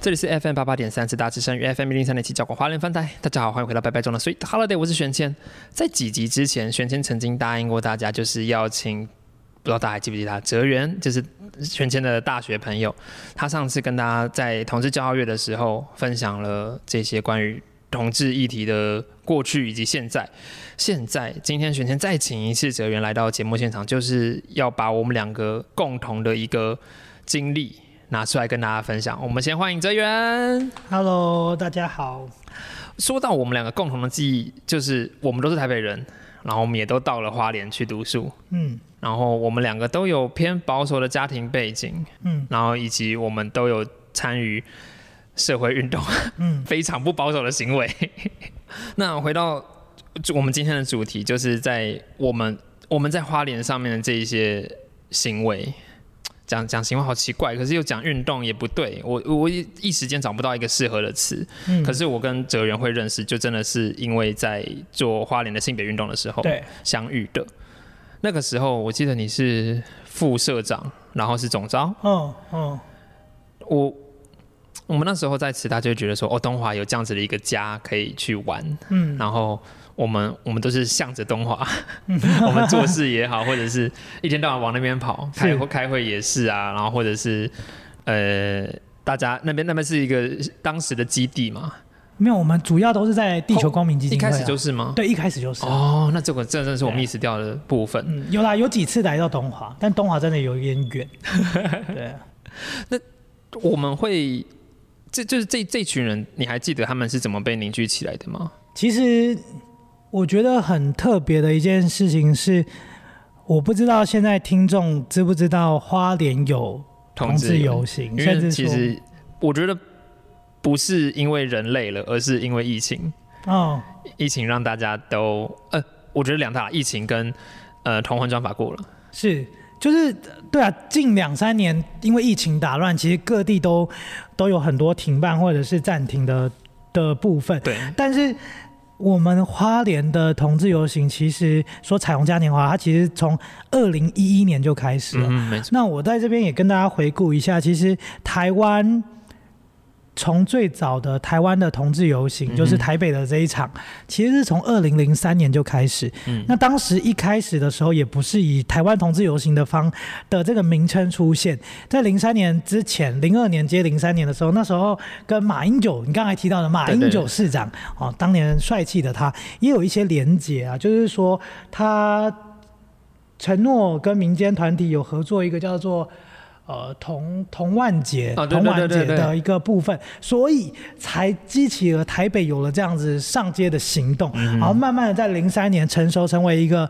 这里是 FM 八八点三，是大智声与 FM 零三点七，教广华人翻台。大家好，欢迎回到拜拜中的 Sweet Holiday，我是玄谦。在几集之前，玄谦曾经答应过大家，就是要请，不知道大家还记不记得他？哲源，就是玄谦的大学朋友。他上次跟大家在同志骄傲月的时候，分享了这些关于同志议题的过去以及现在。现在今天玄谦再请一次哲源来到节目现场，就是要把我们两个共同的一个经历。拿出来跟大家分享。我们先欢迎哲源。Hello，大家好。说到我们两个共同的记忆，就是我们都是台北人，然后我们也都到了花莲去读书，嗯然后我们两个都有偏保守的家庭背景，嗯然后以及我们都有参与社会运动，嗯 非常不保守的行为。那回到我们今天的主题，就是在我们我们在花莲上面的这一些行为。讲讲行为好奇怪，可是又讲运动也不对，我我一一时间找不到一个适合的词。嗯，可是我跟哲源会认识，就真的是因为在做花莲的性别运动的时候对，相遇的。那个时候，我记得你是副社长，然后是总招。哦哦，我我们那时候在慈大就觉得说，哦，东华有这样子的一个家可以去玩，嗯然后我们我们都是向着东华，我们做事也好，或者是一天到晚往那边跑，开会开会也是啊，然后或者是呃，大家那边那边是一个当时的基地嘛，没有，我们主要都是在地球光明基金会、啊。一开始就是吗？对，一开始就是。哦，那这个这真的是我对 miss 掉的部分。嗯，有啦，有几次来到东华，但东华真的有一点远。对，那我们会，这就是这这群人，你还记得他们是怎么被凝聚起来的吗？其实我觉得很特别的一件事情是，我不知道现在听众知不知道花莲有同志游行，因为甚至，其实我觉得不是因为人类了，而是因为疫情，哦，疫情让大家都呃，我觉得两大疫情跟呃同婚专法过了，是，就是对啊，近两三年因为疫情打乱，其实各地都都有很多停办或者是暂停的的部分。对，但是我们花莲的同志游行，其实说彩虹嘉年华，它其实从二零一一年就开始了。那我在这边也跟大家回顾一下，其实台湾从最早的台湾的同志游行，就是台北的这一场，其实是从二零零三年就开始。嗯那当时一开始的时候，也不是以台湾同志游行的方的这个名称出现，在零三年之前，零二年接零三年的时候，那时候跟马英九，你刚才提到的马英九市长哦，当年帅气的他，也有一些连结啊，就是说他承诺跟民间团体有合作一个叫做。呃，同同万节、哦对同万对对对对。节的一个部分，所以才激起了台北有了这样子上街的行动，嗯然后慢慢的在零三年成熟成为一个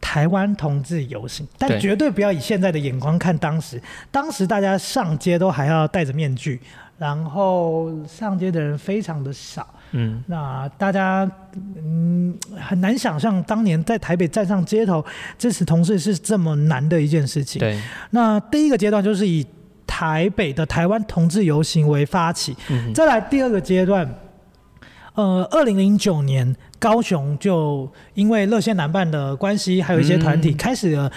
台湾同志游行，但绝对不要以现在的眼光看当时，当时大家上街都还要戴着面具，然后上街的人非常的少，嗯，那大家嗯很难想象当年在台北站上街头支持同事是这么难的一件事情。对，那第一个阶段就是以台北的台湾同志游行为发起，嗯再来第二个阶段，呃，二零零九年高雄就因为热线男办的关系，还有一些团体嗯开始了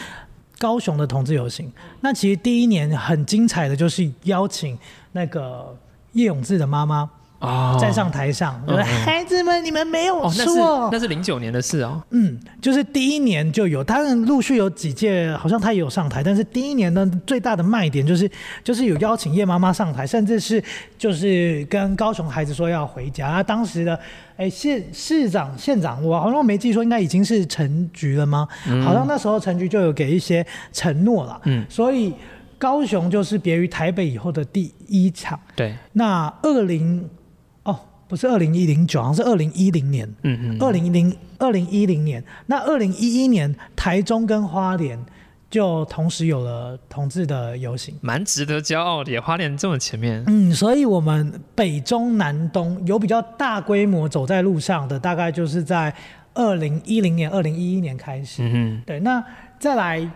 高雄的同志游行。那其实第一年很精彩的就是邀请那个叶永志的妈妈哦站上台上，嗯嗯孩子们，你们没有哦，那是错。那是零九年的事哦，嗯，就是第一年就有，当然陆续有几届，好像他也有上台，但是第一年呢，最大的卖点就是就是有邀请叶妈妈上台，甚至是就是跟高雄孩子说要回家。那当时的哎县市长县长，我好像没记错，应该已经是陈局了吗？好像那时候陈局就有给一些承诺了。嗯所以高雄就是别于台北以后的第一场。对，那二零哦，不是二零一零九，好像是二零一零年，嗯嗯，二零零二零一零年。那二零一一年，台中跟花莲就同时有了同志的游行。蛮值得骄傲的耶，花莲这么前面，嗯，所以我们北中南东有比较大规模走在路上的，大概就是在二零一零年、二零一一年开始。嗯对，那再来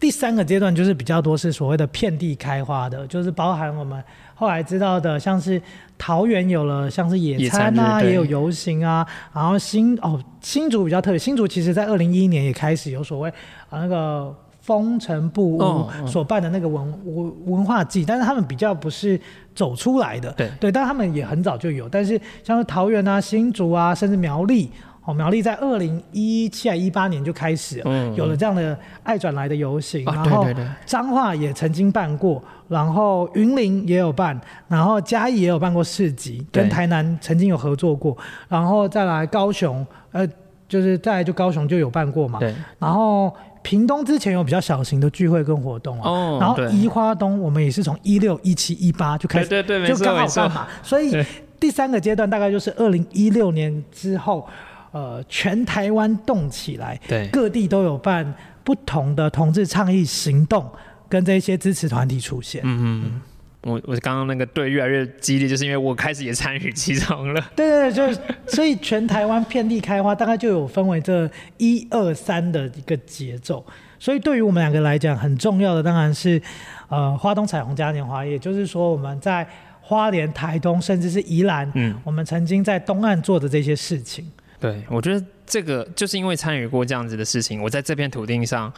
第三个阶段就是比较多是所谓的遍地开花的，就是包含我们后来知道的，像是桃园有了像是野野餐餐啊，也有游行啊，然后新哦新竹比较特别，新竹其实在二零一一年也开始有所谓啊那个。风尘布屋所办的那个文文文化祭，但是他们比较不是走出来的，对。对，但他们也很早就有，但是像是桃园啊、新竹啊，甚至苗栗，哦，苗栗在二零一七啊一八年就开始嗯有了这样的爱转来的游行，啊然后彰化也曾经办过，然后云林也有办，然后嘉义也有办过市集，跟台南曾经有合作过，然后再来高雄，呃，就是再来就高雄就有办过嘛，对，然后屏东之前有比较小型的聚会跟活动哦对然后宜花东我们也是从一六、一七、一八就开始，对对对就刚好办嘛，所以第三个阶段大概就是二零一六年之后，呃，全台湾动起来，对各地都有办不同的同志倡议行动，跟这些支持团体出现。嗯嗯。我我刚刚那个对越来越激烈，就是因为我开始也参与其中了。对对对，就是所以全台湾遍地开花，大概就有分为这一二三的一个节奏。所以对于我们两个来讲，很重要的当然是呃花东彩虹嘉年华，也就是说我们在花莲、台东，甚至是宜兰，嗯，我们曾经在东岸做的这些事情。对，我觉得这个就是因为参与过这样子的事情，我在这片土地上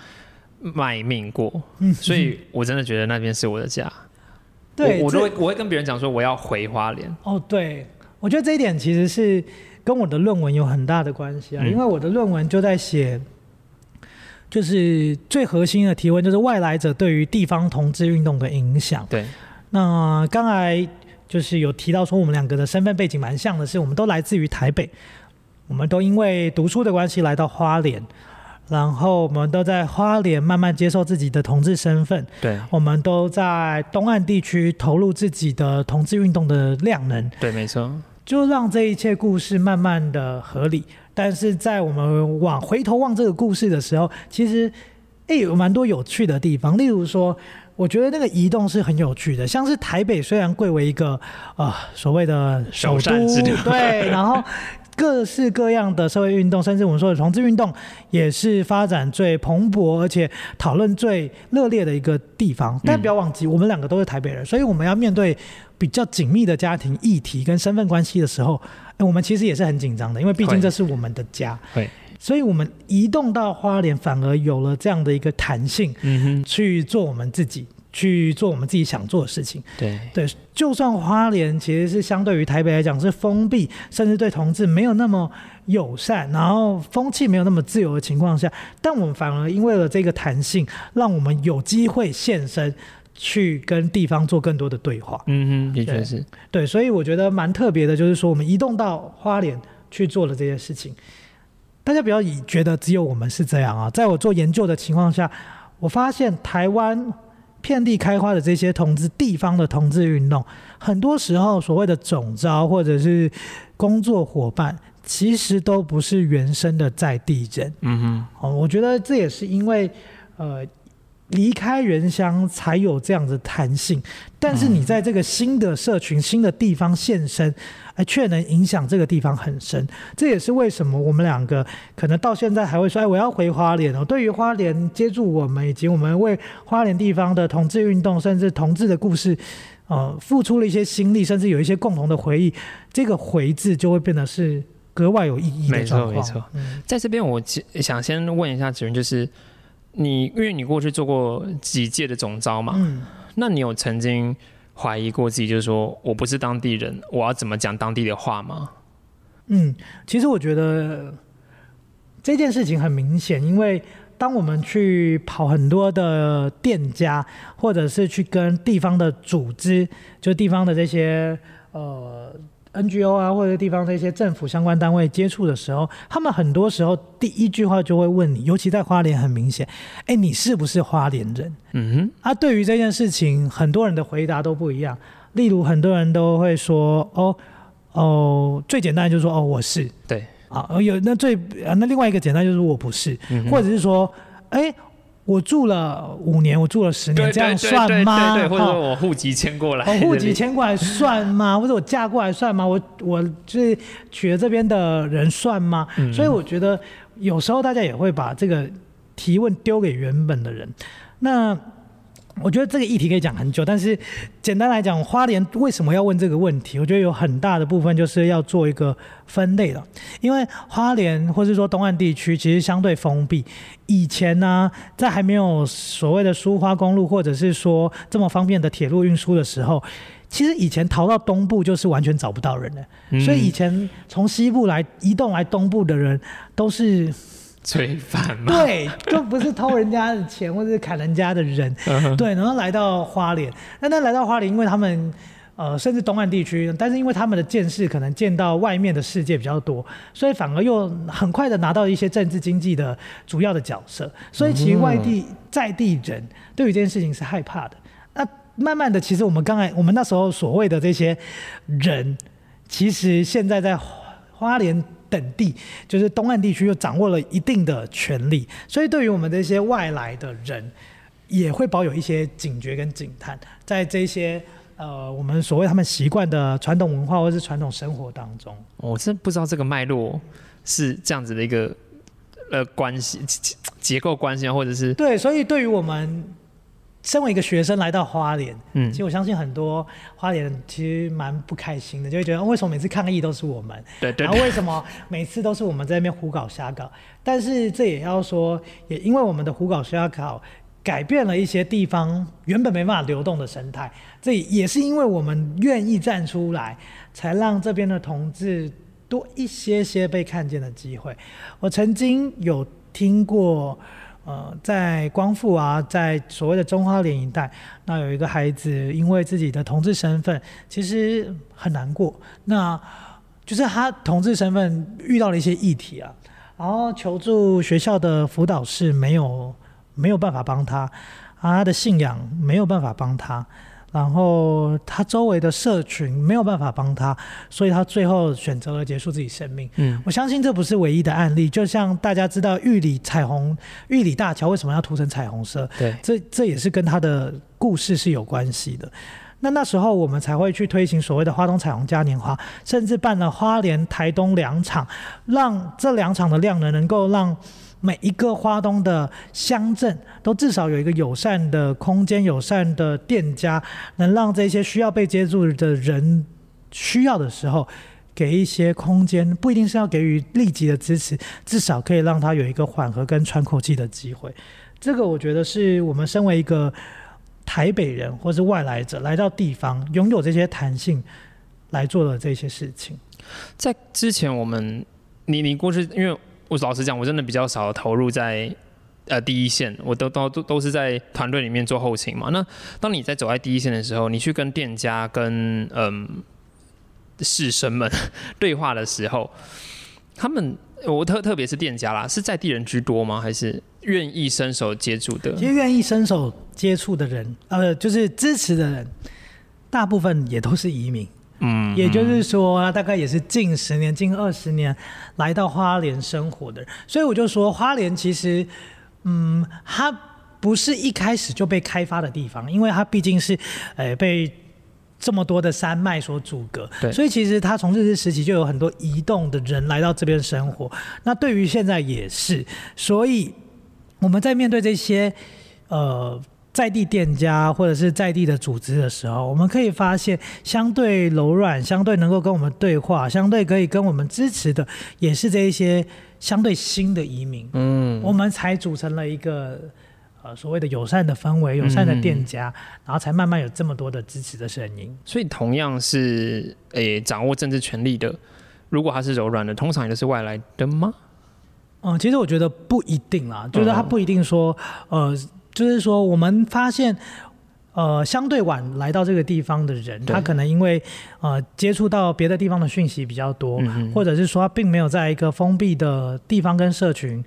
卖命过，嗯所以我真的觉得那边是我的家。对，我我都会我会跟别人讲说我要回花莲。哦，对，我觉得这一点其实是跟我的论文有很大的关系啊，嗯因为我的论文就在写，就是最核心的提问就是外来者对于地方同志运动的影响。对，那刚才就是有提到说，我们两个的身份背景蛮像的是，我们都来自于台北，我们都因为读书的关系来到花莲，然后我们都在花莲慢慢接受自己的同志身份，对，我们都在东岸地区投入自己的同志运动的量能，对，没错。就让这一切故事慢慢的合理。但是在我们往回头望这个故事的时候，其实诶有蛮多有趣的地方，例如说。我觉得那个移动是很有趣的，像是台北虽然贵为一个呃所谓的首都，对，然后各式各样的社会运动，甚至我们说的同志运动，也是发展最蓬勃而且讨论最热烈的一个地方。但不要忘记，我们两个都是台北人，所以我们要面对比较紧密的家庭议题跟身份关系的时候，哎我们其实也是很紧张的，因为毕竟这是我们的家。对，所以我们移动到花莲，反而有了这样的一个弹性，嗯去做我们自己，去做我们自己想做的事情。对，对，就算花莲其实是相对于台北来讲是封闭，甚至对同志没有那么友善，然后风气没有那么自由的情况下，但我们反而因为了这个弹性，让我们有机会现身，去跟地方做更多的对话。嗯哼，的确对是。对，所以我觉得蛮特别的，就是说我们移动到花莲去做了这些事情。大家不要以觉得只有我们是这样啊，在我做研究的情况下，我发现台湾遍地开花的这些同志地方的同志运动，很多时候所谓的总招或者是工作伙伴，其实都不是原生的在地人。嗯哦，我觉得这也是因为，呃，离开原乡才有这样的弹性，但是你在这个新的社群、新的地方现身，哎，却能影响这个地方很深。这也是为什么我们两个可能到现在还会说，哎，我要回花莲哦。对于花莲接住我们，以及我们为花莲地方的同志运动，甚至同志的故事。呃，付出了一些心力，甚至有一些共同的回忆，这个“回”字就会变得是格外有意义的没错。没错嗯，在这边我想先问一下子云，就是你，因为你过去做过几届的总招嘛，嗯那你有曾经怀疑过自己，就是说我不是当地人，我要怎么讲当地的话吗？嗯，其实我觉得这件事情很明显，因为当我们去跑很多的店家，或者是去跟地方的组织，就地方的这些呃 NGO 啊，或者地方这些政府相关单位接触的时候，他们很多时候第一句话就会问你，尤其在花莲很明显，哎，你是不是花莲人？嗯啊，对于这件事情，很多人的回答都不一样。例如，很多人都会说：“哦，哦，最简单就是说哦我是对，啊，有那最啊那另外一个简单就是我不是，嗯或者是说哎。我住了五年，我住了十年，这样算吗？对对，或者说我户籍迁过来，哦，户籍迁过来算吗？或者我嫁过来算吗？我我就是娶了这边的人算吗？嗯所以我觉得有时候大家也会把这个提问丢给原本的人。那我觉得这个议题可以讲很久，但是简单来讲，花莲为什么要问这个问题？我觉得有很大的部分就是要做一个分类了，因为花莲或是说东岸地区其实相对封闭。以前呢，在还没有所谓的苏花公路，或者是说这么方便的铁路运输的时候，其实以前逃到东部就是完全找不到人的，所以以前从西部来移动来东部的人都是罪犯嘛，对，就不是偷人家的钱或者是砍人家的人，对，然后来到花莲，那那来到花莲，因为他们呃甚至东岸地区，但是因为他们的见识可能见到外面的世界比较多，所以反而又很快的拿到一些政治经济的主要的角色，所以其实外地在地人对于这件事情是害怕的。那慢慢的，其实我们刚才我们那时候所谓的这些人，其实现在在花花莲等地，就是东岸地区又掌握了一定的权利，所以对于我们这些外来的人，也会保有一些警觉跟警探，在这些呃我们所谓他们习惯的传统文化或是传统生活当中。我真不知道这个脉络是这样子的一个呃关系结结构关系啊，或者是对，所以对于我们身为一个学生来到花莲，嗯其实我相信很多花莲其实蛮不开心的，就会觉得、哦为什么每次抗议都是我们？对对然后为什么每次都是我们在那边胡搞瞎搞？但是这也要说，也因为我们的胡搞瞎搞，改变了一些地方原本没办法流动的生态。这也是因为我们愿意站出来，才让这边的同志多一些些被看见的机会。我曾经有听过。呃，在光复啊，在所谓的中华联一带，那有一个孩子因为自己的同志身份，其实很难过。那就是他同志身份遇到了一些议题啊，然后求助学校的辅导室没有没有办法帮他，啊，他的信仰没有办法帮他，然后他周围的社群没有办法帮他，所以他最后选择了结束自己生命。嗯我相信这不是唯一的案例，就像大家知道玉里彩虹、玉里大桥为什么要涂成彩虹色，对这这也是跟他的故事是有关系的。那那时候我们才会去推行所谓的花东彩虹嘉年华，甚至办了花莲、台东两场，让这两场的量呢，能够让每一个花东的乡镇都至少有一个友善的空间、友善的店家，能让这些需要被接触的人需要的时候，给一些空间，不一定是要给予立即的支持，至少可以让他有一个缓和跟喘口气的机会。这个我觉得是我们身为一个台北人或是外来者来到地方，拥有这些弹性来做的这些事情。在之前我们你你过去，因为我老实讲，我真的比较少投入在呃第一线，我都都都都是在团队里面做后勤嘛。那当你在走在第一线的时候，你去跟店家跟嗯士绅们 对话的时候，他们我特特别是店家啦，是在地人居多吗？还是愿意伸手接触的？其实愿意伸手接触的人，呃，就是支持的人，大部分也都是移民。嗯，也就是说，大概也是近十年、近二十年来到花莲生活的人，所以我就说，花莲其实，嗯，它不是一开始就被开发的地方，因为它毕竟是，呃，被这么多的山脉所阻隔，对所以其实它从日治时期就有很多移动的人来到这边生活。那对于现在也是，所以我们在面对这些，呃。在地店家或者是在地的组织的时候，我们可以发现，相对柔软、相对能够跟我们对话、相对可以跟我们支持的，也是这一些相对新的移民。嗯，我们才组成了一个呃所谓的友善的氛围、友善的店家，然后才慢慢有这么多的支持的声音。所以同样是诶、掌握政治权力的，如果他是柔软的，通常也都是外来的吗？嗯，其实我觉得不一定啦，就是他不一定说，呃，就是说我们发现，呃相对晚来到这个地方的人，他可能因为呃接触到别的地方的讯息比较多，嗯或者是说他并没有在一个封闭的地方跟社群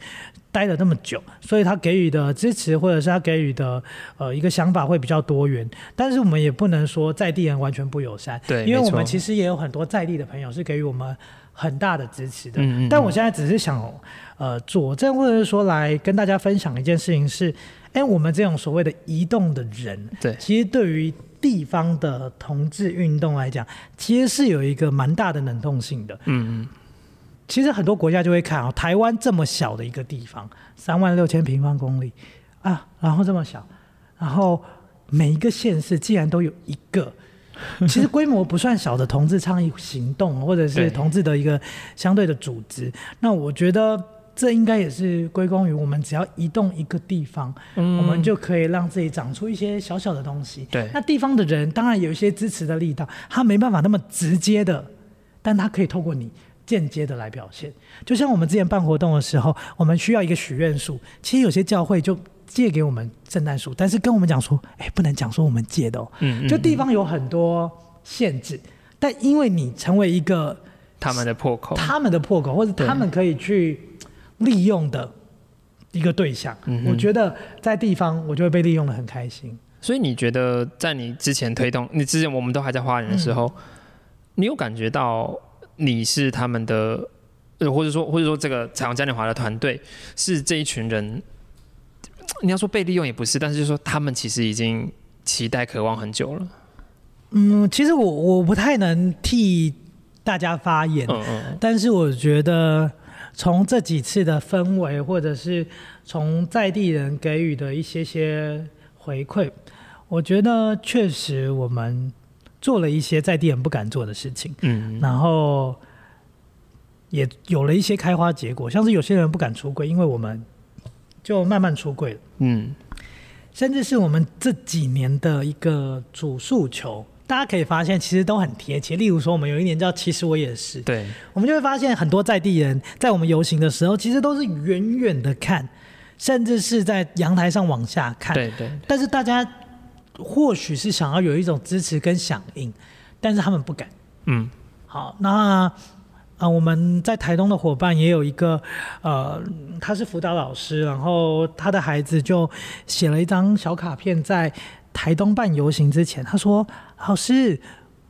待了那么久，所以他给予的支持或者是他给予的呃一个想法会比较多元。但是我们也不能说在地人完全不友善，对因为我们其实也有很多在地的朋友是给予我们很大的支持的。嗯嗯但我现在只是想呃佐证或者是说来跟大家分享一件事情是，哎，我们这种所谓的移动的人，对。其实对于地方的同志运动来讲，其实是有一个蛮大的能动性的。嗯嗯，其实很多国家就会看哦，台湾这么小的一个地方，三万六千平方公里啊，然后这么小，然后每一个县市竟然都有一个，其实规模不算小的同志倡议行动，或者是同志的一个相对的组织。那我觉得这应该也是归功于我们只要移动一个地方，我们就可以让自己长出一些小小的东西。对那地方的人当然有一些支持的力道，他没办法那么直接的，但他可以透过你间接的来表现。就像我们之前办活动的时候，我们需要一个许愿树，其实有些教会就借给我们圣诞树，但是跟我们讲说，哎，不能讲说我们借的哦。嗯嗯就地方有很多限制，但因为你成为一个他们的破口，他们的破口，或者他们可以去利用的一个对象，嗯我觉得在地方我就会被利用的很开心。所以你觉得在你之前推动，你之前我们都还在花园的时候，嗯。你有感觉到你是他们的，呃，或者说或者说这个彩虹嘉年华的团队是这一群人，你要说被利用也不是，但是就是说他们其实已经期待渴望很久了。嗯，其实我我不太能替大家发言，嗯嗯。但是我觉得从这几次的氛围，或者是从在地人给予的一些些回馈，我觉得确实我们做了一些在地人不敢做的事情，嗯然后也有了一些开花结果，像是有些人不敢出柜，因为我们就慢慢出柜了。嗯甚至是我们这几年的一个主诉求，大家可以发现其实都很贴切。例如说，我们有一年叫“其实我也是”，对，我们就会发现很多在地人在我们游行的时候，其实都是远远的看，甚至是在阳台上往下看。对对但是大家或许是想要有一种支持跟响应，但是他们不敢。嗯好，那呃，我们在台东的伙伴也有一个，呃，他是辅导老师，然后他的孩子就写了一张小卡片，在台东办游行之前，他说：“老师，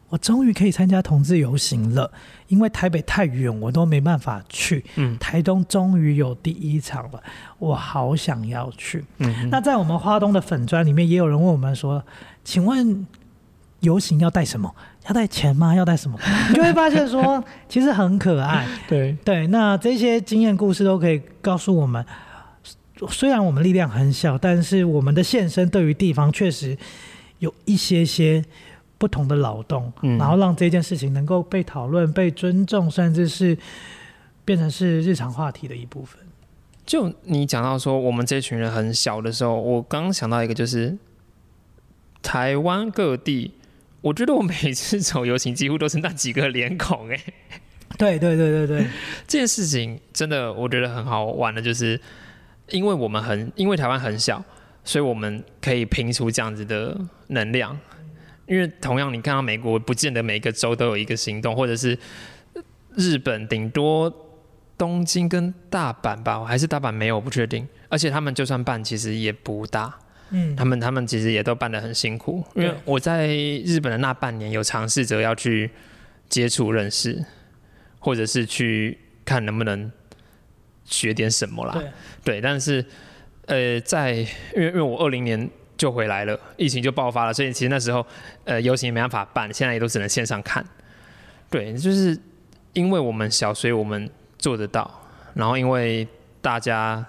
我终于可以参加同志游行了，因为台北太远，我都没办法去。嗯台东终于有第一场了，我好想要去。”嗯那在我们花东的粉砖里面，也有人问我们说：“请问游行要带什么？要带钱吗？要带什么？”你 就会发现说，其实很可爱。对，对，那这些经验故事都可以告诉我们，虽然我们力量很小，但是我们的现身对于地方确实有一些些不同的劳动，嗯然后让这件事情能够被讨论、被尊重，甚至是变成是日常话题的一部分。就你讲到说我们这群人很小的时候，我刚刚想到一个，就是台湾各地，我觉得我每次走游行几乎都是那几个脸孔、哎，对对对对对，这件事情真的我觉得很好玩的，就是因为我们很因为台湾很小，所以我们可以拼出这样子的能量。因为同样，你看到美国，不见得每个州都有一个行动，或者是日本顶多东京跟大阪吧，还是大阪没有，我不确定。而且他们就算办，其实也不大。嗯他们他们其实也都办得很辛苦，因为我在日本的那半年有尝试着要去接触认识，或者是去看能不能学点什么啦。对。对，但是呃，在因为因为我二零年就回来了，疫情就爆发了，所以其实那时候呃游行也没办法办，现在也都只能线上看。对，就是因为我们小，所以我们做得到，然后因为大家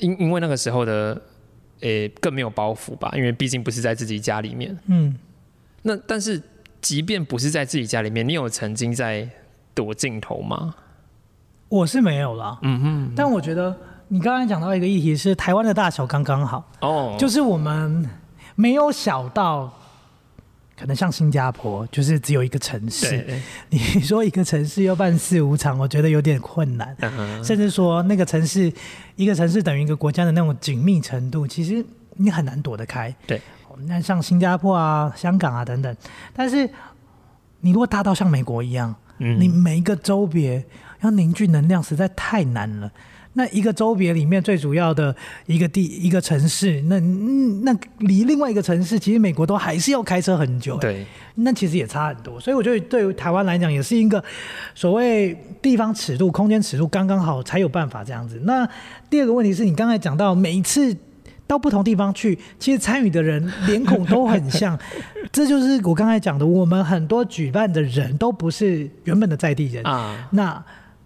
因因为那个时候的诶、更没有包袱吧，因为毕竟不是在自己家里面。嗯。那但是即便不是在自己家里面，你有曾经在躲镜头吗？我是没有啦，嗯哼，但我觉得你刚才讲到一个议题是台湾的大小刚刚好，哦，就是我们没有小到可能像新加坡，就是只有一个城市。你说一个城市要办四五场，我觉得有点困难。嗯，甚至说那个城市，一个城市等于一个国家的那种紧密程度，其实你很难躲得开。对，那像新加坡啊、香港啊等等。但是你如果大到像美国一样，嗯你每一个州别要凝聚能量，实在太难了。那一个州别里面最主要的一个地一个城市，那嗯那离另外一个城市，其实美国都还是要开车很久。对，那其实也差很多，所以我觉得对于台湾来讲，也是一个所谓地方尺度、空间尺度刚刚好，才有办法这样子。那第二个问题是你刚才讲到，每一次到不同地方去，其实参与的人脸孔都很像，这就是我刚才讲的，我们很多举办的人都不是原本的在地人啊，那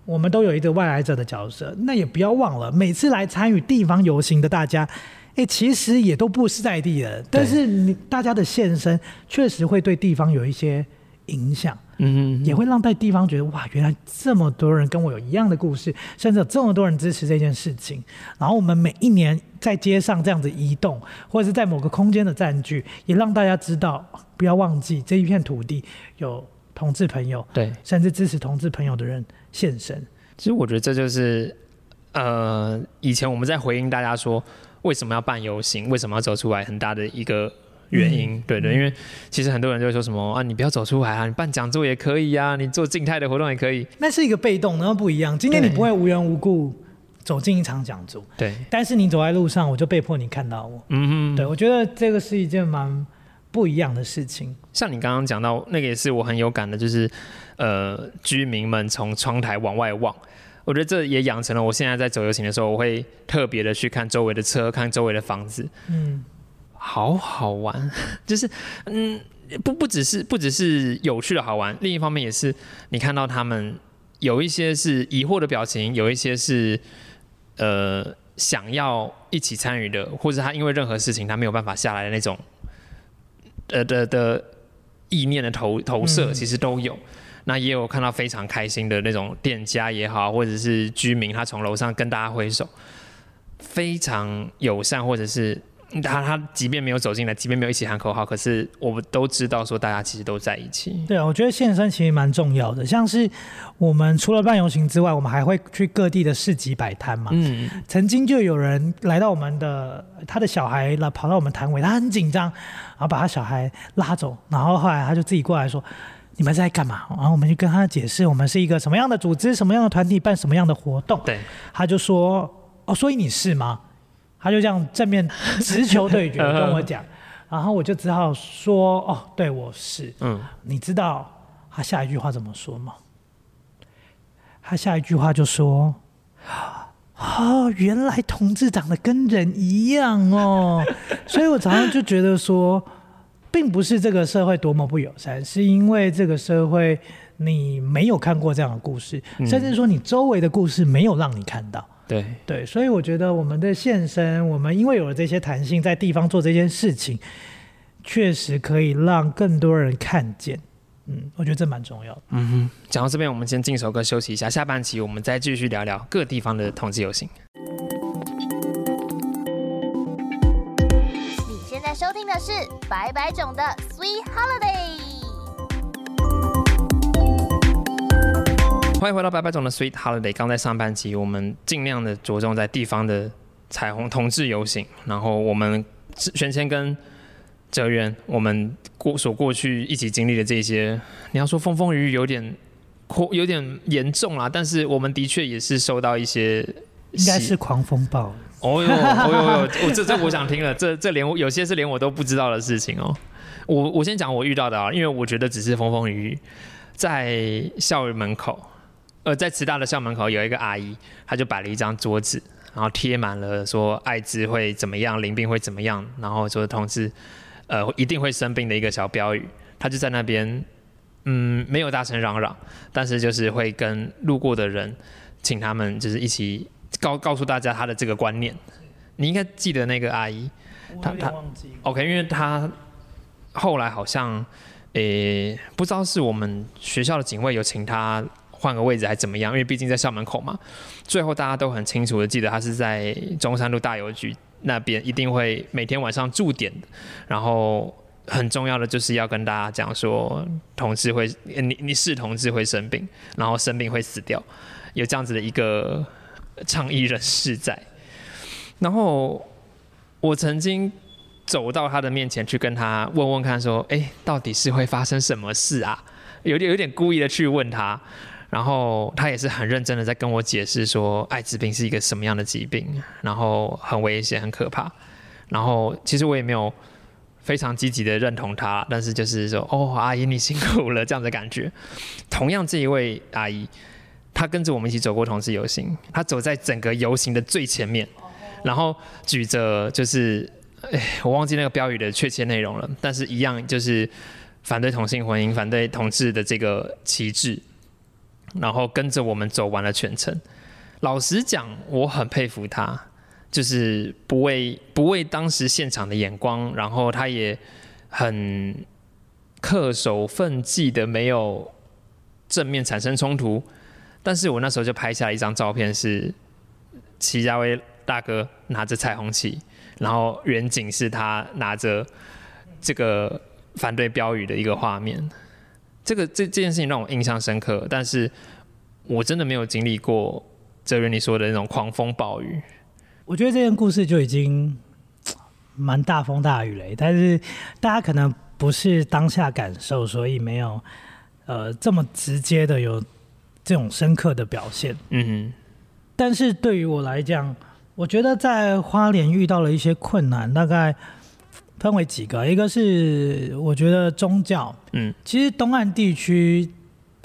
我们都有一个外来者的角色，那也不要忘了，每次来参与地方游行的大家，哎、其实也都不是在地人，但是你大家的现身确实会对地方有一些影响，嗯，也会让在地方觉得哇，原来这么多人跟我有一样的故事，甚至有这么多人支持这件事情。然后我们每一年在街上这样子移动，或者是在某个空间的占据，也让大家知道，不要忘记这一片土地有同志朋友，对。甚至支持同志朋友的人现身。其实我觉得这就是，呃，以前我们在回应大家说为什么要办游行，为什么要走出来，很大的一个原因，对对，因为其实很多人就会说什么啊，你不要走出来啊，你办讲座也可以啊，你做静态的活动也可以，那是一个被动，然后不一样。今天你不会无缘无故走进一场讲座，对，但是你走在路上，我就被迫你看到我。嗯哼，对，我觉得这个是一件蛮不一样的事情。像你刚刚讲到那个也是我很有感的，就是呃，居民们从窗台往外望。我觉得这也养成了我现在在走游行的时候，我会特别的去看周围的车，看周围的房子，嗯，好好玩，就是嗯，不不只是不只是有趣的好玩，另一方面也是你看到他们有一些是疑惑的表情，有一些是呃想要一起参与的，或者他因为任何事情他没有办法下来的那种呃的的意念的投投射，嗯其实都有。那也有看到非常开心的那种店家也好，或者是居民，他从楼上跟大家挥手，非常友善，或者是他他即便没有走进来，即便没有一起喊口号，可是我们都知道说大家其实都在一起。对啊，我觉得现身其实蛮重要的。像是我们除了办游行之外，我们还会去各地的市集摆摊嘛。嗯，曾经就有人来到我们的，他的小孩来跑到我们摊位，他很紧张，然后把他小孩拉走，然后后来他就自己过来说：“你们在干嘛？”然后我们就跟他解释，我们是一个什么样的组织，什么样的团体，办什么样的活动。对，他就说：“哦，所以你是吗？”他就这样正面直球对决 跟我讲，然后我就只好说：“哦，对，我是。”嗯，你知道他下一句话怎么说吗？他下一句话就说：“哦，原来同志长得跟人一样哦。”所以我常常就觉得说，并不是这个社会多么不友善，是因为这个社会你没有看过这样的故事，甚至说你周围的故事没有让你看到。对，对，所以我觉得我们的现身，我们因为有了这些弹性，在地方做这件事情，确实可以让更多人看见。嗯，我觉得这蛮重要的。讲到这边，我们先进首歌休息一下，下半期我们再继续聊聊各地方的同志游行。白白种的 Sweet Holiday。欢迎回到白白总的 Sweet Holiday。刚在上半集，我们尽量的着重在地方的彩虹同志游行，然后我们玄谦跟哲源，我们过所过去一起经历的这些，你要说风风雨雨有点有点严重啦，但是我们的确也是受到一些应该是狂风暴。哦哟，哦哟哟，我这这我想听了，这这连我有些是连我都不知道的事情哦。我我先讲我遇到的啊，因为我觉得只是风风雨雨，在校园门口，呃，在慈大的校门口有一个阿姨，她就摆了一张桌子，然后贴满了说艾滋会怎么样，淋病会怎么样，然后说同志呃一定会生病的一个小标语，她就在那边，嗯，没有大声嚷嚷，但是就是会跟路过的人，请他们就是一起告告诉大家他的这个观念。你应该记得那个阿姨，她她 OK，因为她后来好像，诶、不知道是我们学校的警卫有请她换个位置还怎么样，因为毕竟在校门口嘛。最后大家都很清楚的记得她是在中山路大邮局那边，一定会每天晚上驻点的。然后很重要的就是要跟大家讲说，同志会，呃你你是同志会生病，然后生病会死掉，有这样子的一个倡议人士在。然后我曾经走到他的面前去跟他问问看，说，哎，到底是会发生什么事啊？有点有点故意的去问他，然后他也是很认真的在跟我解释说，艾滋病是一个什么样的疾病，然后很危险、很可怕。然后其实我也没有非常积极的认同他，但是就是说，哦，阿姨你辛苦了这样的感觉。同样这一位阿姨，他跟着我们一起走过同志游行，他走在整个游行的最前面，然后举着就是，哎，我忘记那个标语的确切内容了，但是一样就是反对同性婚姻、反对同志的这个旗帜，然后跟着我们走完了全程。老实讲，我很佩服他，就是不为不为当时现场的眼光，然后他也很恪守奋际的，没有正面产生冲突。但是我那时候就拍下一张照片，是齐家威大哥拿着彩虹旗，然后远景是他拿着这个反对标语的一个画面。这个这这件事情让我印象深刻，但是我真的没有经历过哲人你说的那种狂风暴雨。我觉得这件故事就已经蛮大风大雨嘞，但是大家可能不是当下感受，所以没有呃这么直接的有这种深刻的表现。嗯但是对于我来讲，我觉得在花莲遇到了一些困难，大概分为几个，一个是我觉得宗教，嗯，其实东岸地区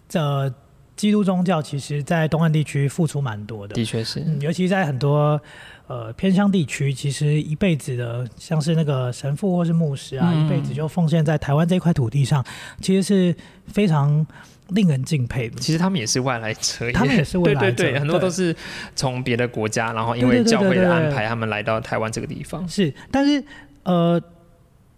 的基督宗教，其实在东岸地区付出蛮多的，的确是，嗯，尤其在很多呃偏乡地区，其实一辈子的像是那个神父或是牧师啊，嗯。一辈子就奉献在台湾这块土地上，其实是非常令人敬佩的。其实他们也是外来者，他们也是外来者对对对，很多都是从别的国家，然后因为教会的安排，他们来到台湾这个地方。是，但是呃，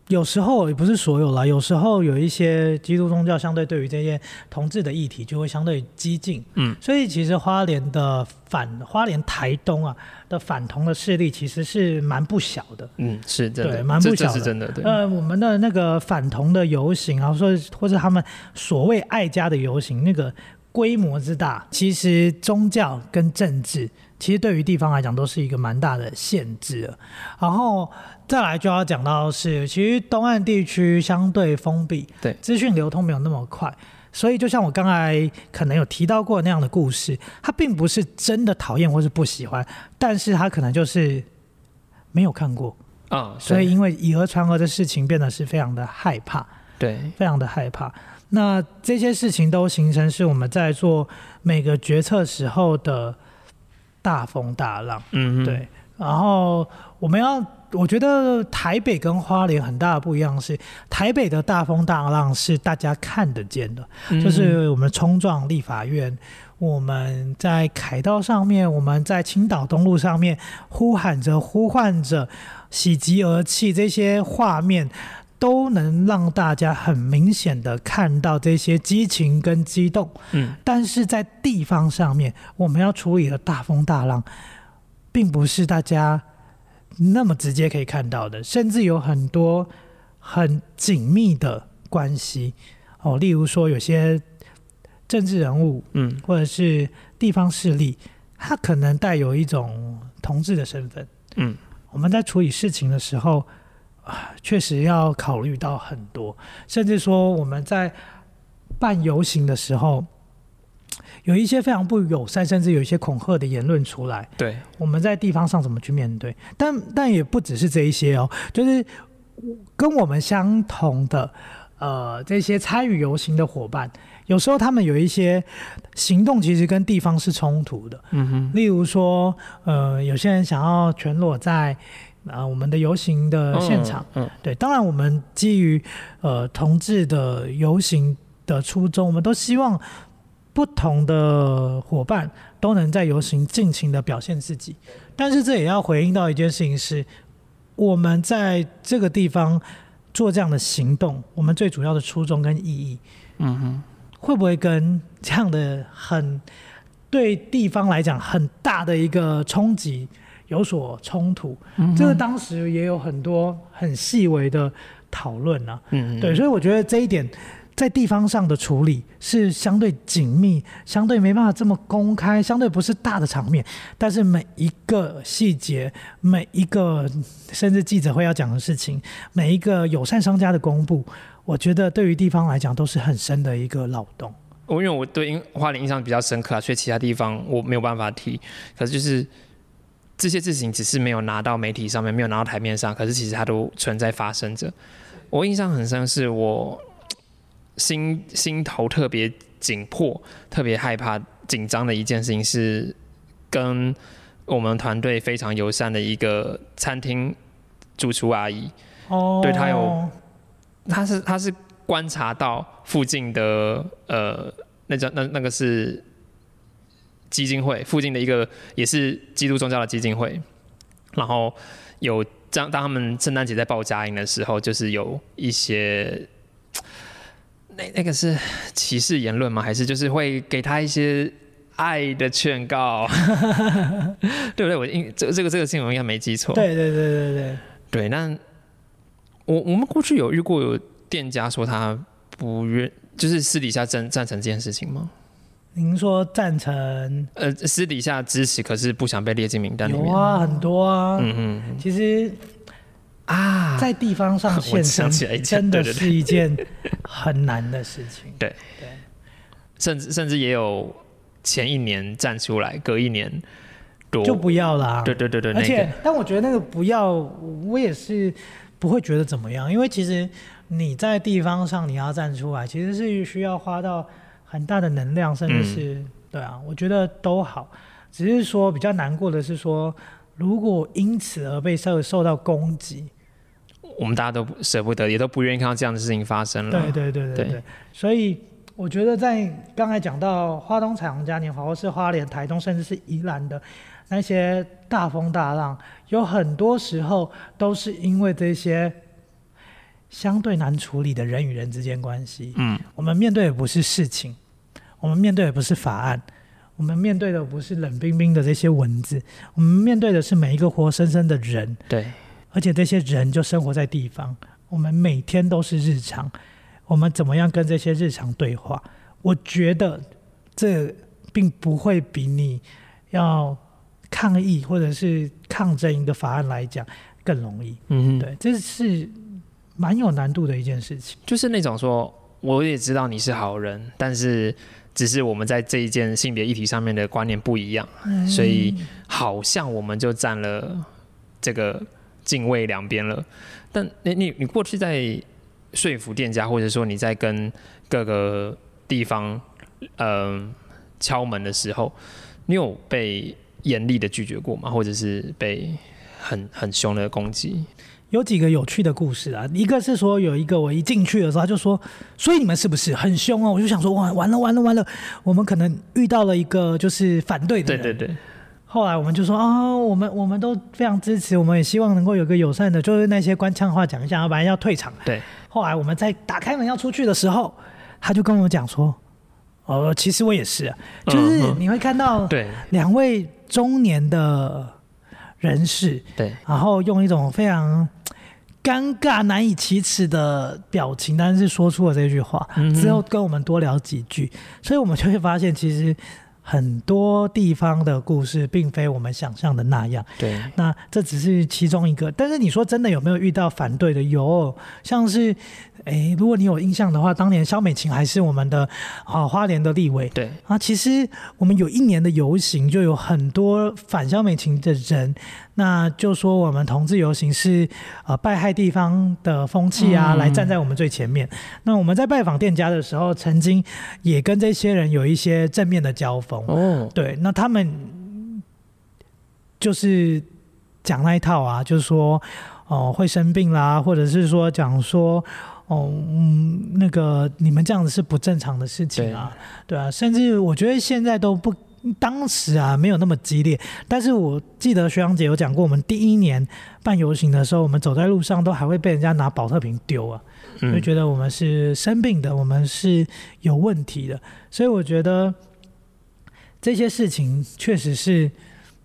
有时候也不是所有啦，有时候有一些基督宗教相对对于这些同志的议题就会相对激进，嗯，所以其实花莲的反花莲台东啊的反同的势力其实是蛮不小的。嗯，是真的，对蛮不小的是真的，对，呃，我们的那个反同的游行啊，说或者他们所谓爱家的游行，那个规模之大，其实宗教跟政治，其实对于地方来讲都是一个蛮大的限制。然后再来就要讲到是，其实东岸地区相对封闭，对资讯流通没有那么快。所以，就像我刚才可能有提到过那样的故事，他并不是真的讨厌或是不喜欢，但是他可能就是没有看过，啊，所以因为以讹传讹的事情变得是非常的害怕，对，非常的害怕。那这些事情都形成是我们在做每个决策时候的大风大浪，嗯，对。然后我们要，我觉得台北跟花莲很大的不一样是，台北的大风大浪是大家看得见的，嗯就是我们冲撞立法院，我们在凯道上面，我们在青岛东路上面呼喊着、呼唤着、喜极而泣，这些画面都能让大家很明显的看到这些激情跟激动。嗯，但是在地方上面，我们要处理的大风大浪，并不是大家那么直接可以看到的，甚至有很多很紧密的关系哦。例如说，有些政治人物嗯或者是地方势力，他可能带有一种同志的身份。嗯，我们在处理事情的时候，啊，确实要考虑到很多，甚至说我们在办游行的时候，有一些非常不友善，甚至有一些恐吓的言论出来。对，我们在地方上怎么去面对？但但也不只是这一些哦，就是跟我们相同的呃这些参与游行的伙伴，有时候他们有一些行动其实跟地方是冲突的。嗯哼，例如说，呃，有些人想要全裸在啊、我们的游行的现场，嗯，对，当然我们基于呃同志的游行的初衷，我们都希望不同的伙伴都能在游行尽情的表现自己，但是这也要回应到一件事情是，我们在这个地方做这样的行动，我们最主要的初衷跟意义，嗯哼，会不会跟这样的很对地方来讲很大的一个冲击有所冲突？这个当时也有很多很细微的讨论啊。嗯，对，所以我觉得这一点在地方上的处理是相对紧密，相对没办法这么公开，相对不是大的场面，但是每一个细节，每一个甚至记者会要讲的事情，每一个友善商家的公布，我觉得对于地方来讲都是很深的一个劳动。我因为我对花莲印象比较深刻啊，所以其他地方我没有办法提。可是就是这些事情只是没有拿到媒体上面，没有拿到台面上，可是其实它都存在发生着。我印象很深，是我心心头特别紧迫、特别害怕、紧张的一件事情，是跟我们团队非常友善的一个餐厅主厨阿姨，哦，对她有她是她是观察到附近的呃，那叫那那个是基金会附近的一个也是基督宗教的基金会，然后有当当他们圣诞节在报佳音的时候，就是有一些那那个是歧视言论吗？还是就是会给他一些爱的劝告？对不对？我应这这个这个新闻应该没记错。对对对对对，对，那我我们过去有遇过有店家说他不愿，就是私底下赞赞成这件事情吗？您说赞成？呃，私底下支持，可是不想被列进名单里面。有啊，很多啊。嗯嗯，其实啊，在地方上 现身真的是一件很难的事情。对。对，甚至甚至也有前一年站出来，隔一年多就不要啦。对对对对，而且那个，但我觉得那个不要，我也是不会觉得怎么样，因为其实你在地方上你要站出来，其实是需要花到很大的能量，甚至是、嗯。对啊，我觉得都好，只是说比较难过的是说，如果因此而被受受到攻击，我们大家都不舍不得，也都不愿意看到这样的事情发生了。对对对对对对，所以我觉得在刚才讲到花东彩虹嘉年华，或是花莲、台东，甚至是宜兰的那些大风大浪，有很多时候都是因为这些相对难处理的人与人之间关系。嗯，我们面对的不是事情，我们面对的不是法案。我们面对的不是冷冰冰的这些文字，我们面对的是每一个活生生的人，对，而且这些人就生活在地方，我们每天都是日常，我们怎么样跟这些日常对话？我觉得这并不会比你要抗议或者是抗争一个法案来讲更容易。嗯，对，这是蛮有难度的一件事情。就是那种说，我也知道你是好人，但是只是我们在这一件性别议题上面的观念不一样，所以好像我们就站了这个敬畏两边了。但你你你过去在说服店家，或者说你在跟各个地方呃敲门的时候，你有被严厉的拒绝过吗？或者是被很很凶的攻击？有几个有趣的故事啊，一个是说有一个我一进去的时候，他就说，所以你们是不是很凶哦？我就想说，哇，完了完了完了，我们可能遇到了一个就是反对的人。对对对，后来我们就说啊、我们我们都非常支持，我们也希望能够有个友善的，就是那些官腔话讲一下，要不然要退场。对，后来我们在打开门要出去的时候，他就跟我讲说，哦，其实我也是啊，就是你会看到对。两位中年的人士，对，然后用一种非常尴尬、难以启齿的表情，但是说出了这句话嗯之后，跟我们多聊几句，所以我们就会发现，其实很多地方的故事并非我们想象的那样。对，那这只是其中一个，但是你说真的有没有遇到反对的？有，像是，诶，如果你有印象的话，当年肖美琴还是我们的啊花莲的立委，对，啊，其实我们有一年的游行，就有很多反肖美琴的人，那就说我们同志游行是呃败害地方的风气啊，嗯。来站在我们最前面。那我们在拜访店家的时候，曾经也跟这些人有一些正面的交锋。哦，对，那他们就是讲那一套啊，就是说哦、会生病啦，或者是说讲说哦嗯那个你们这样子是不正常的事情啊，对啊，甚至我觉得现在都不。当时啊没有那么激烈，但是我记得学长姐有讲过，我们第一年办游行的时候，我们走在路上都还会被人家拿保特瓶丢啊，就嗯，觉得我们是生病的，我们是有问题的，所以我觉得这些事情确实是、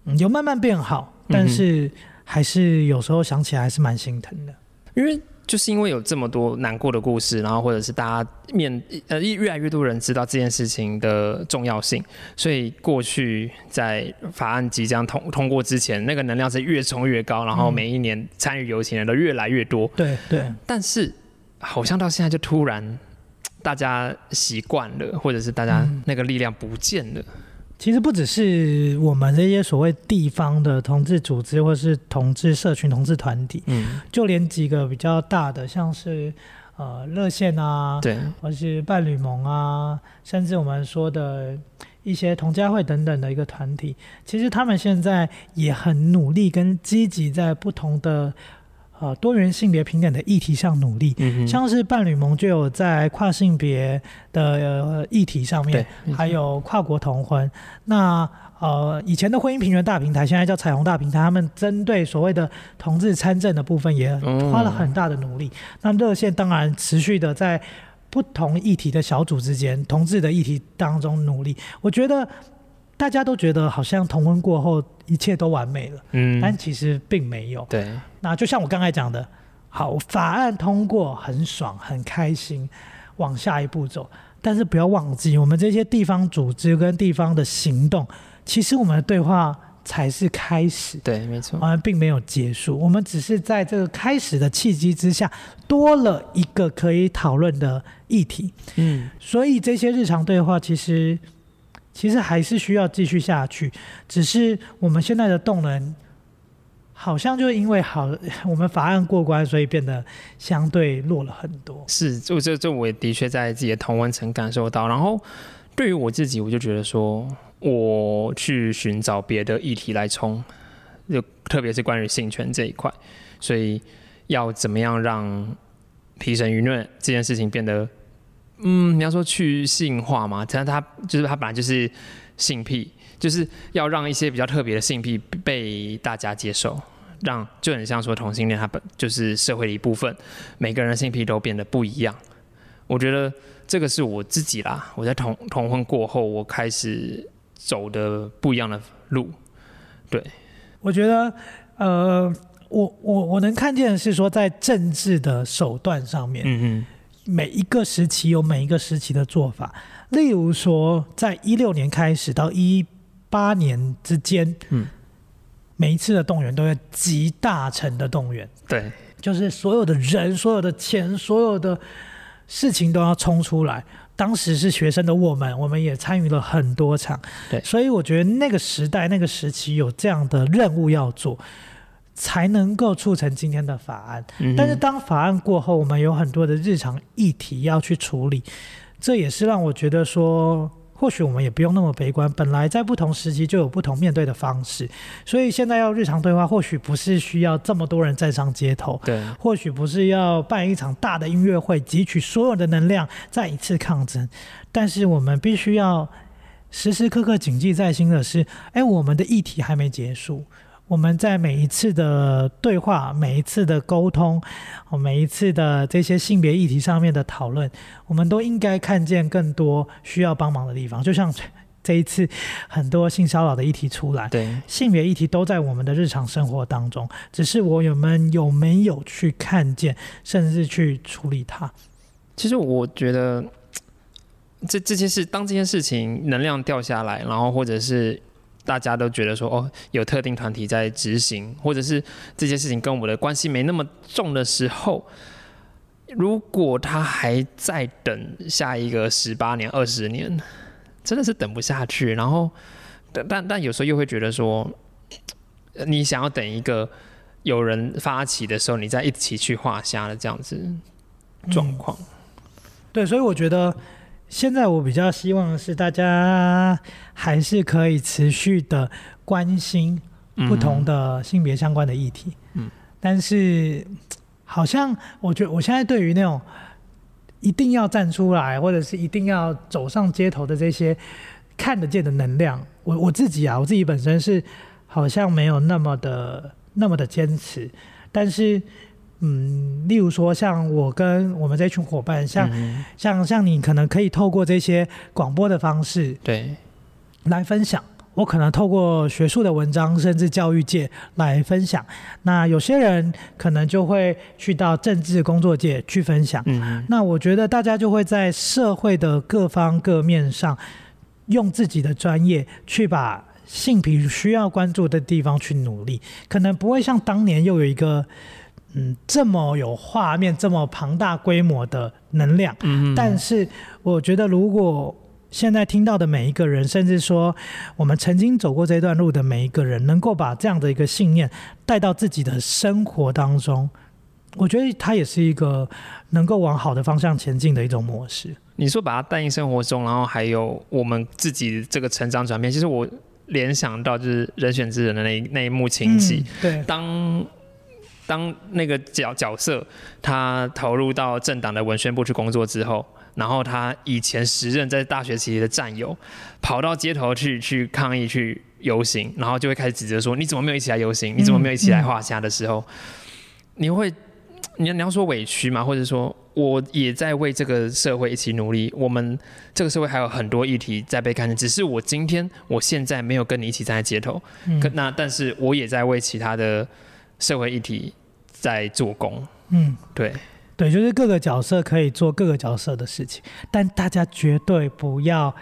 嗯、有慢慢变好，但是还是有时候想起来还是蛮心疼的。因为就是因为有这么多难过的故事，然后或者是大家面呃越来越多人知道这件事情的重要性，所以过去在法案即将通通过之前，那个能量是越冲越高，然后每一年参与游行的人都越来越多。对对，但是好像到现在就突然大家习惯了，或者是大家那个力量不见了。其实不只是我们这些所谓地方的同志组织，或是同志社群、同志团体，嗯，就连几个比较大的，像是呃热线啊，对，或是伴侣盟啊，甚至我们说的一些同家会等等的一个团体，其实他们现在也很努力跟积极在不同的呃多元性别平等的议题上努力。嗯，像是伴侣盟就有在跨性别的、呃、议题上面，还有跨国同婚。那呃，以前的婚姻平权大平台，现在叫彩虹大平台，他们针对所谓的同志参政的部分，也嗯花了很大的努力。那热线当然持续的在不同议题的小组之间，同志的议题当中努力。我觉得大家都觉得好像同婚过后一切都完美了，嗯，但其实并没有。对，那就像我刚才讲的，好，法案通过很爽，很开心，往下一步走。但是不要忘记，我们这些地方组织跟地方的行动，其实我们的对话才是开始，对，没错我，们并没有结束。我们只是在这个开始的契机之下，多了一个可以讨论的议题。嗯，所以这些日常对话其实其实还是需要继续下去，只是我们现在的动能好像就因为好 我们法案过关，所以变得相对弱了很多。是，这这这我也的确在自己的同温层感受到。然后对于我自己，我就觉得说，我去寻找别的议题来冲，就特别是关于性权这一块，所以要怎么样让提神舆论这件事情变得，嗯，你要说去性化嘛，但他就是他本来就是性癖，就是要让一些比较特别的性癖被大家接受。让就很像说同性恋，它本就是社会的一部分，每个人的性癖都变得不一样。我觉得这个是我自己啦，我在同同婚过后，我开始走的不一样的路。对我觉得，呃，我我我能看见的是说，在政治的手段上面，嗯嗯每一个时期有每一个时期的做法。例如说，在一六年开始到一八年之间，嗯，每一次的动员都要集大成的动员，对，就是所有的人、所有的钱、所有的事情都要冲出来。当时是学生的我们，我们也参与了很多场，对。所以我觉得那个时代、那个时期有这样的任务要做，才能够促成今天的法案。嗯但是当法案过后，我们有很多的日常议题要去处理，这也是让我觉得说，或许我们也不用那么悲观。本来在不同时期就有不同面对的方式，所以现在要日常对话，或许不是需要这么多人站上街头，对，或许不是要办一场大的音乐会，汲取所有的能量，再一次抗争。但是我们必须要时时刻刻谨记在心的是，哎，我们的议题还没结束。我们在每一次的对话、每一次的沟通、哦每一次的这些性别议题上面的讨论，我们都应该看见更多需要帮忙的地方。就像这一次很多性骚扰的议题出来，对，性别议题都在我们的日常生活当中，只是我们有没有去看见，甚至去处理它。其实我觉得这这件事，当这件事情能量掉下来，然后或者是大家都觉得说哦，有特定团体在执行，或者是这件事情跟我的关系没那么重的时候，如果他还在等下一个十八年、二十年，真的是等不下去。然后，但但但有时候又会觉得说，你想要等一个有人发起的时候，你再一起去画虾的这样子状况。对，所以我觉得现在我比较希望的是大家还是可以持续的关心不同的性别相关的议题。嗯，但是好像我觉得我现在对于那种一定要站出来，或者是一定要走上街头的这些看得见的能量，我我自己啊，我自己本身是好像没有那么的那么的坚持，但是。嗯，例如说，像我跟我们这群伙伴，像、嗯像像你可能可以透过这些广播的方式对，来分享，我可能透过学术的文章，甚至教育界来分享。那有些人可能就会去到政治工作界去分享。嗯那我觉得大家就会在社会的各方各面上，用自己的专业去把性平需要关注的地方去努力，可能不会像当年又有一个嗯这么有画面、这么庞大规模的能量。嗯但是我觉得，如果现在听到的每一个人，甚至说我们曾经走过这段路的每一个人，能够把这样的一个信念带到自己的生活当中，我觉得它也是一个能够往好的方向前进的一种模式。你说把它带进生活中，然后还有我们自己这个成长转变，其实我联想到就是人选之人的那一那一幕情景，嗯对，当当那个角角色他投入到政党的文宣部去工作之后，然后他以前时任在大学期的战友跑到街头去去抗议去游行，然后就会开始指责说你怎么没有一起来游行，你怎么没有一起来画虾的时候，你会你要你要说委屈吗？或者说我也在为这个社会一起努力，我们这个社会还有很多议题在被看见，只是我今天我现在没有跟你一起站在街头，嗯。可那但是我也在为其他的社会议题在做工，嗯，对，对，就是各个角色可以做各个角色的事情，但大家绝对不要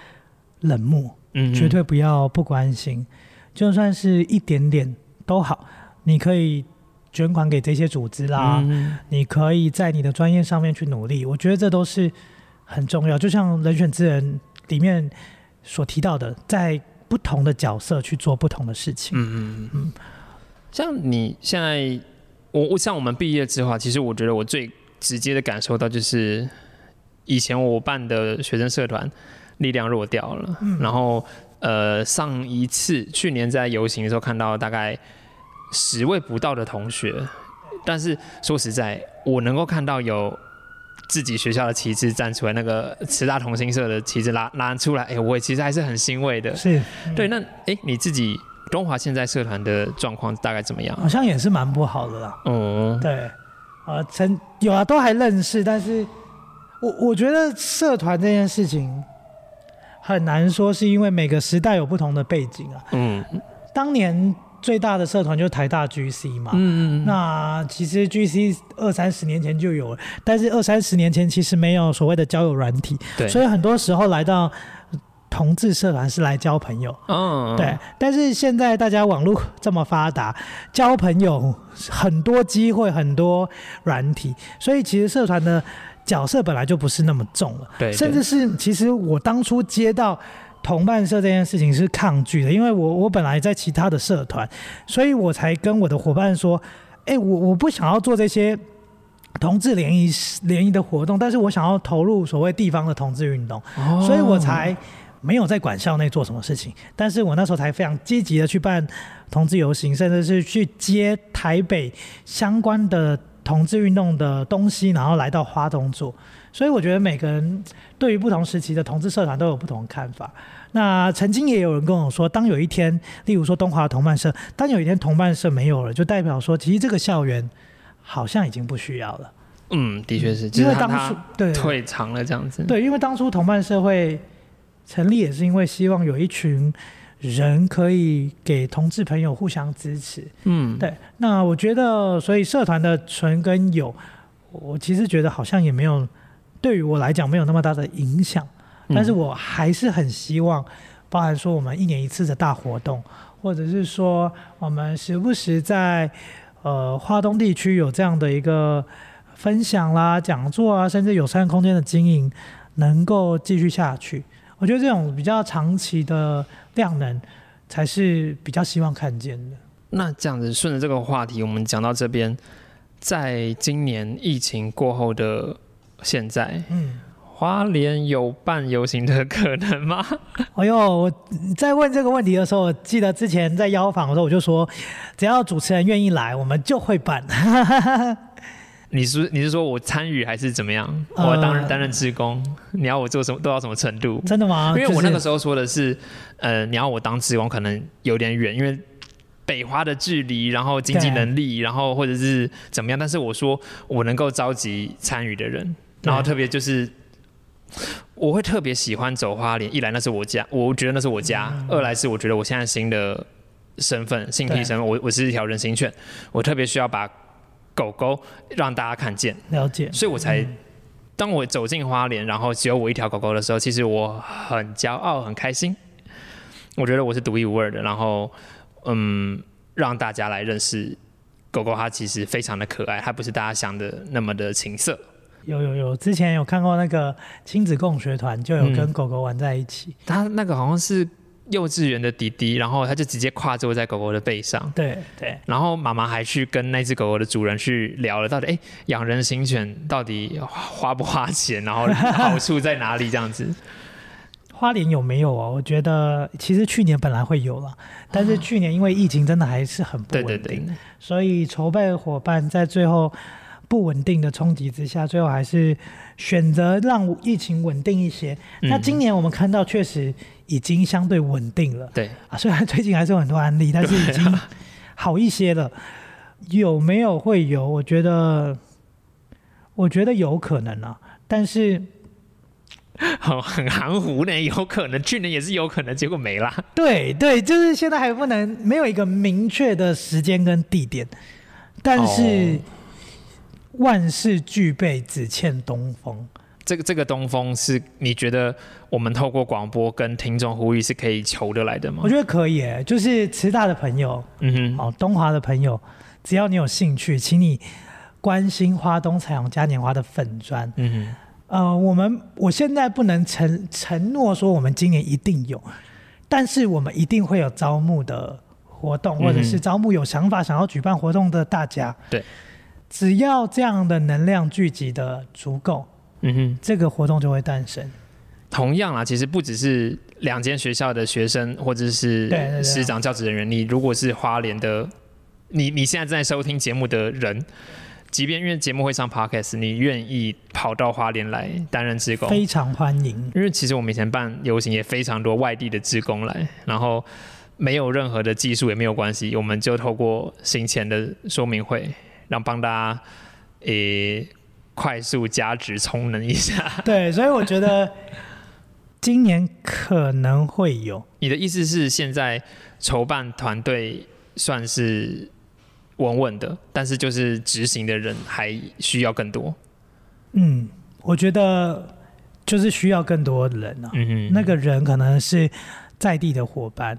冷漠。嗯，绝对不要不关心，就算是一点点都好，你可以捐款给这些组织啦，嗯你可以在你的专业上面去努力，我觉得这都是很重要。就像《人选之人》里面所提到的，在不同的角色去做不同的事情。嗯嗯嗯，像你现在，我我像我们毕业之后啊，其实我觉得我最直接的感受到就是，以前我办的学生社团力量弱掉了，然后呃上一次去年在游行的时候看到大概十位不到的同学，但是说实在，我能够看到有。自己学校的旗帜站出来，那个慈大同心社的旗帜拉拉出来，哎、我其实还是很欣慰的。是，对，那哎，你自己东华现在社团的状况大概怎么样？好像也是蛮不好的啦。嗯，对，呃，曾有啊，都还认识，但是我我觉得社团这件事情很难说，是因为每个时代有不同的背景啊。嗯当年最大的社团就是台大 GC 嘛，嗯嗯那其实 GC 二三十年前就有了，但是二三十年前其实没有所谓的交友软体，对，所以很多时候来到同志社团是来交朋友。嗯，对，但是现在大家网络这么发达，交朋友很多机会，很多软体，所以其实社团的角色本来就不是那么重了。对，甚至是其实我当初接到同伴社这件事情是抗拒的，因为我我本来在其他的社团，所以我才跟我的伙伴说，哎，我我不想要做这些。同志联谊联谊的活动，但是我想要投入所谓地方的同志运动，哦所以我才没有在管校内做什么事情。但是我那时候才非常积极的去办同志游行，甚至是去接台北相关的同志运动的东西，然后来到花东做。所以我觉得每个人对于不同时期的同志社团都有不同的看法。那曾经也有人跟我说，当有一天，例如说东华同伴社，当有一天同伴社没有了，就代表说，其实这个校园好像已经不需要了。嗯，的确是，就因为当初对退场了这样子。，对，因为当初同伴社会成立也是因为希望有一群人可以给同志朋友互相支持。嗯，对，那我觉得，所以社团的存跟有，我其实觉得好像也没有对于我来讲没有那么大的影响，但是我还是很希望，包含说我们一年一次的大活动，或者是说我们时不时在呃华东地区有这样的一个分享啦、讲座啊，甚至友善空间的经营，能够继续下去。我觉得这种比较长期的量能，才是比较希望看见的。那这样子顺着这个话题，我们讲到这边，在今年疫情过后的现在，嗯。花莲有办游行的可能吗？哎呦，我在问这个问题的时候，我记得之前在邀访的时候，我就说，只要主持人愿意来，我们就会办。你是你是说我参与还是怎么样？呃我要担任担任职工，你要我做什么做到什么程度？真的吗？因为我那个时候说的是，呃，你要我当职工可能有点远，因为北花的距离，然后经济能力，然后或者是怎么样。但是我说我能够召集参与的人，然后特别就是我会特别喜欢走花莲，一来那是我家，我觉得那是我家；二来是我觉得我现在新的身份、性癖对身份，我我是一条人形犬，我特别需要把狗狗让大家看见，了解，所以我才。当我走进花莲，然后只有我一条狗狗的时候，其实我很骄傲、很开心。我觉得我是独一无二的，然后，嗯，让大家来认识狗狗，它其实非常的可爱，它不是大家想的那么的情色。有有有，之前有看过那个亲子共学团，就有跟嗯狗狗玩在一起。它那个好像是幼稚园的弟弟，然后他就直接跨坐在狗狗的背上，对对，然后妈妈还去跟那只狗狗的主人去聊了，到底哎养人形犬到底花不花钱，然后好处在哪里这样子。花莲有没有哦？我觉得其实去年本来会有了，但是去年因为疫情真的还是很不稳定，对对，所以筹备伙伴在最后不稳定的冲击之下，最后还是选择让疫情稳定一些。那嗯今年我们看到确实已经相对稳定了对，啊，虽然最近还是有很多案例，但是已经好一些了。有没有会有？我觉得，我觉得有可能啊，但是很很含糊呢，有可能去年也是有可能，结果没了。对对，就是现在还不能没有一个明确的时间跟地点，但是哦万事俱备，只欠东风。这个这个东风是你觉得我们透过广播跟听众呼吁是可以求得来的吗我？觉得可以耶，就是慈大的朋友，嗯哼，哦，东华的朋友，只要你有兴趣，请你关心花东彩虹嘉年华的粉砖。嗯呃，我们我现在不能承承诺说我们今年一定有，但是我们一定会有招募的活动，或者是嗯招募有想法想要举办活动的大家。对，只要这样的能量聚集的足够，哼，嗯哼。这个活动就会诞生。同样啦，其实不只是两间学校的学生或者是师长、教职人员，你如果是花莲的，你你现在正在收听节目的人，即便因为节目会上 podcast，你愿意跑到花莲来担任志工，非常欢迎。因为其实我们以前办游行也非常多外地的志工来，然后没有任何的技术也没有关系，我们就透过行前的说明会，让帮大家诶、快速加值充能一下。对，所以我觉得今年可能会有。你的意思是现在筹办团队算是稳稳的，但是就是执行的人还需要更多。嗯，我觉得就是需要更多人啊。嗯哼，那个人可能是在地的伙伴，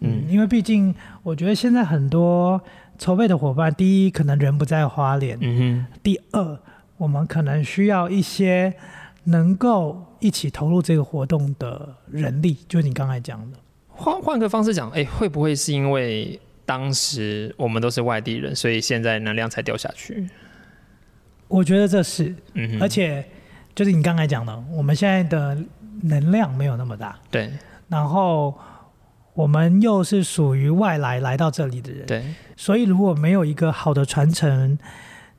嗯，嗯因为毕竟我觉得现在很多筹备的伙伴，第一可能人不在花莲，嗯第二我们可能需要一些能够一起投入这个活动的人力，就是你刚才讲的，换换个方式讲，哎、会不会是因为当时我们都是外地人，所以现在能量才掉下去？我觉得这是，嗯，而且就是你刚才讲的，我们现在的能量没有那么大，对。然后我们又是属于外来来到这里的人，对，所以如果没有一个好的传承，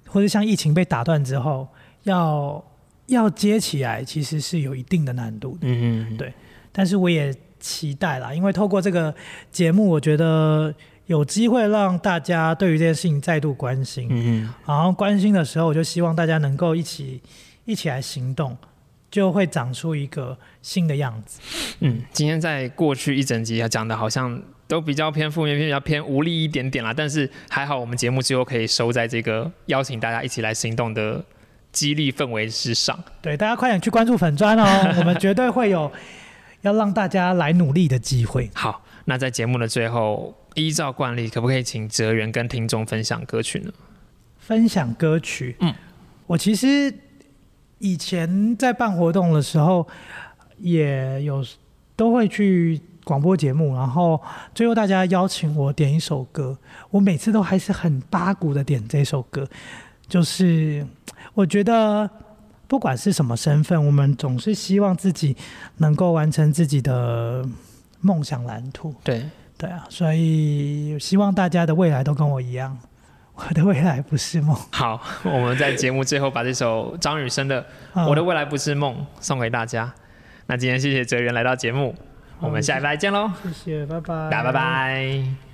或者像疫情被打断之后，要要接起来，其实是有一定的难度的。嗯嗯，对但是我也期待啦，因为透过这个节目，我觉得有机会让大家对于这件事情再度关心。嗯嗯，然后关心的时候，我就希望大家能够一起一起来行动，就会长出一个新的样子。嗯，今天在过去一整集啊讲的好像都比较偏负面，偏比较偏无力一点点啦。但是还好，我们节目最后可以收在这个邀请大家一起来行动的激励氛围之上。对，大家快点去关注粉砖哦，我们绝对会有要让大家来努力的机会。好，那在节目的最后，依照惯例，可不可以请哲源跟听众分享歌曲呢？分享歌曲，嗯，我其实以前在办活动的时候，也有都会去广播节目，然后最后大家邀请我点一首歌，我每次都还是很八股的点这首歌，就是我觉得不管是什么身份，我们总是希望自己能够完成自己的梦想蓝图。对，对啊，所以希望大家的未来都跟我一样，我的未来不是梦。好，我们在节目最后把这首张雨生的《啊我的未来不是梦》送给大家。那今天谢谢哲源来到节目，我们下一拜见喽，谢谢，拜拜，大家拜拜。